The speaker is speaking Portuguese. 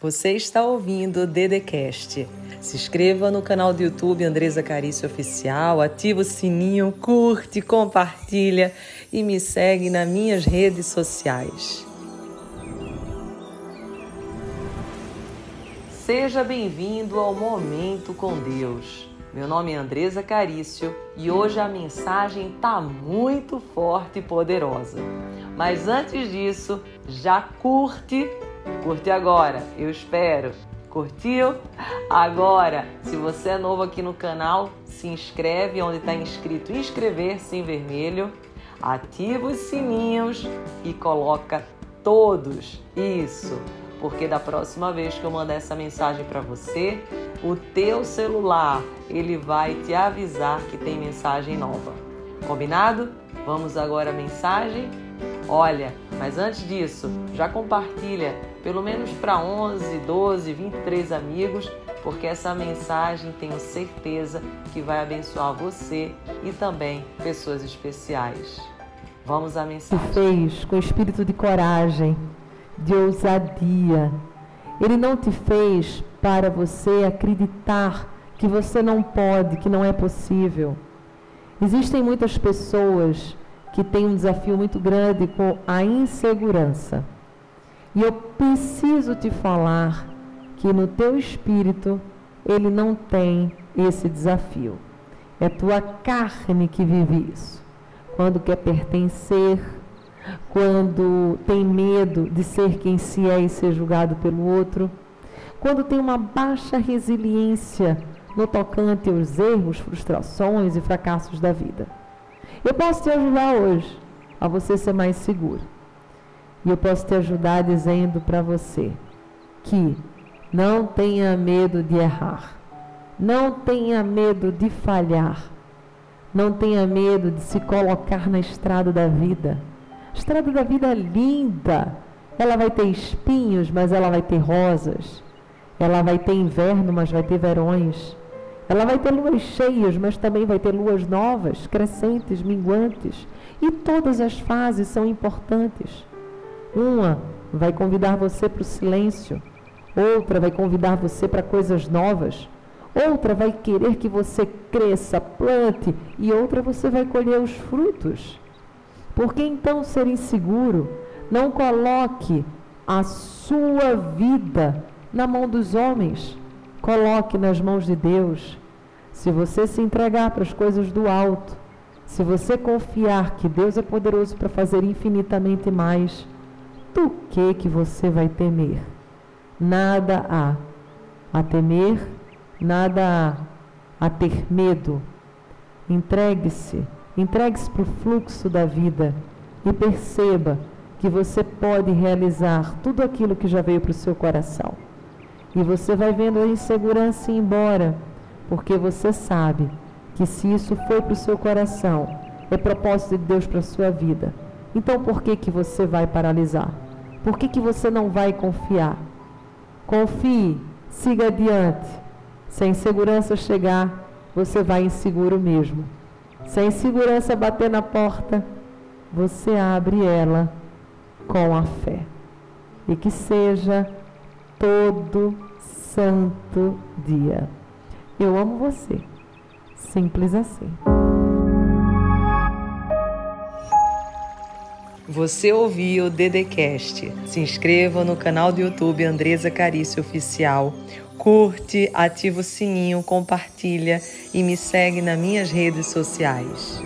Você está ouvindo o Dedecast. Se inscreva no canal do YouTube Andresa Carício Oficial, ativa o sininho, curte, compartilha e me segue nas minhas redes sociais. Seja bem-vindo ao Momento com Deus. Meu nome é Andresa Carício e hoje a mensagem tá muito forte e poderosa. Mas antes disso, já curte Curte agora, eu espero. Curtiu? Agora, se você é novo aqui no canal, se inscreve onde está inscrito inscrever-se em vermelho, ativa os sininhos e coloca todos. Isso, porque da próxima vez que eu mandar essa mensagem para você, o teu celular ele vai te avisar que tem mensagem nova. Combinado? Vamos agora à mensagem? Olha, mas antes disso, já compartilha pelo menos para 11, 12, 23 amigos, porque essa mensagem tenho certeza que vai abençoar você e também pessoas especiais. Vamos à mensagem. Fez com espírito de coragem, de ousadia. Ele não te fez para você acreditar que você não pode, que não é possível. Existem muitas pessoas que têm um desafio muito grande com a insegurança. E eu preciso te falar que no teu espírito ele não tem esse desafio. É tua carne que vive isso. Quando quer pertencer, quando tem medo de ser quem se é e ser julgado pelo outro, quando tem uma baixa resiliência no tocante aos erros, frustrações e fracassos da vida. Eu posso te ajudar hoje a você ser mais seguro. E eu posso te ajudar dizendo para você que não tenha medo de errar. Não tenha medo de falhar. Não tenha medo de se colocar na estrada da vida. A estrada da vida é linda. Ela vai ter espinhos, mas ela vai ter rosas. Ela vai ter inverno, mas vai ter verões. Ela vai ter luas cheias, mas também vai ter luas novas, crescentes, minguantes. E todas as fases são importantes. Uma vai convidar você para o silêncio, outra vai convidar você para coisas novas, outra vai querer que você cresça, plante, e outra você vai colher os frutos. Por que então ser inseguro? Não coloque a sua vida na mão dos homens, coloque nas mãos de Deus. Se você se entregar para as coisas do alto, se você confiar que Deus é poderoso para fazer infinitamente mais, do que que você vai temer? Nada há a temer, nada há a ter medo. Entregue-se, entregue-se para o fluxo da vida e perceba que você pode realizar tudo aquilo que já veio para o seu coração. E você vai vendo a insegurança ir embora, porque você sabe que se isso foi para o seu coração, é propósito de Deus para a sua vida. Então por que, que você vai paralisar? Por que, que você não vai confiar? Confie, siga adiante. Se a insegurança chegar, você vai inseguro mesmo. Se a insegurança bater na porta, você abre ela com a fé. E que seja todo santo dia. Eu amo você. Simples assim. Você ouviu o Dedecast. Se inscreva no canal do YouTube Andresa Carício Oficial. Curte, ativa o sininho, compartilha e me segue nas minhas redes sociais.